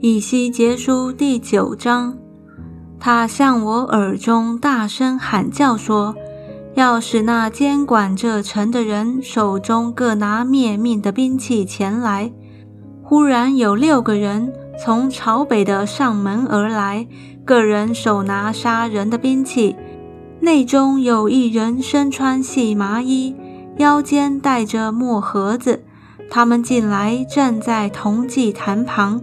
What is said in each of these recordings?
以西结书第九章，他向我耳中大声喊叫说：“要使那监管这城的人手中各拿灭命的兵器前来。”忽然有六个人从朝北的上门而来，个人手拿杀人的兵器，内中有一人身穿细麻衣，腰间带着墨盒子。他们进来，站在铜祭坛旁。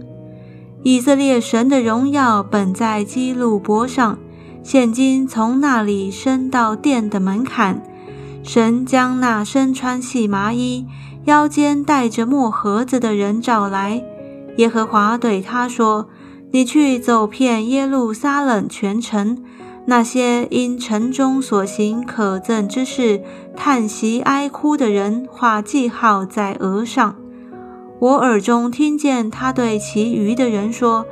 以色列神的荣耀本在基路伯上，现今从那里升到殿的门槛。神将那身穿细麻衣、腰间带着墨盒子的人召来。耶和华对他说：“你去走遍耶路撒冷全城，那些因城中所行可憎之事叹息哀哭的人，画记号在额上。”我耳中听见他对其余的人说：“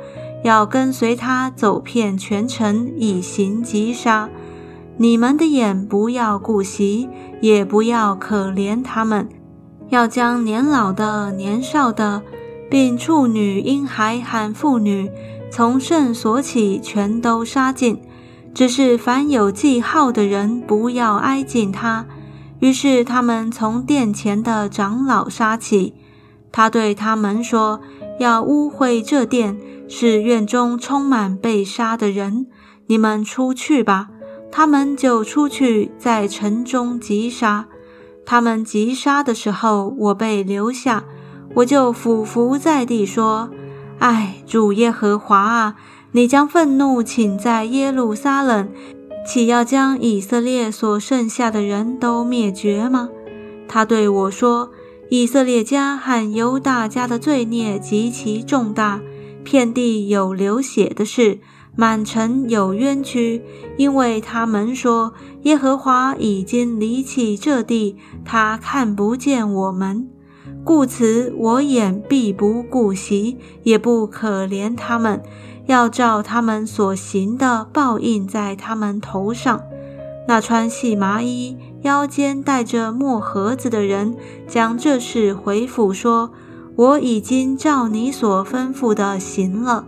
要跟随他走遍全城，以行击杀。你们的眼不要顾惜，也不要可怜他们，要将年老的、年少的，并处女、婴孩和妇女，从圣所起，全都杀尽。只是凡有记号的人，不要挨近他。”于是他们从殿前的长老杀起。他对他们说：“要污秽这殿，是院中充满被杀的人。你们出去吧。”他们就出去，在城中击杀。他们击杀的时候，我被留下，我就俯伏在地说：“唉，主耶和华啊，你将愤怒请在耶路撒冷，岂要将以色列所剩下的人都灭绝吗？”他对我说。以色列家和犹大家的罪孽极其重大，遍地有流血的事，满城有冤屈，因为他们说耶和华已经离弃这地，他看不见我们，故此我眼必不顾惜，也不可怜他们，要照他们所行的报应在他们头上。那穿细麻衣。腰间带着墨盒子的人将这事回复说：“我已经照你所吩咐的行了。”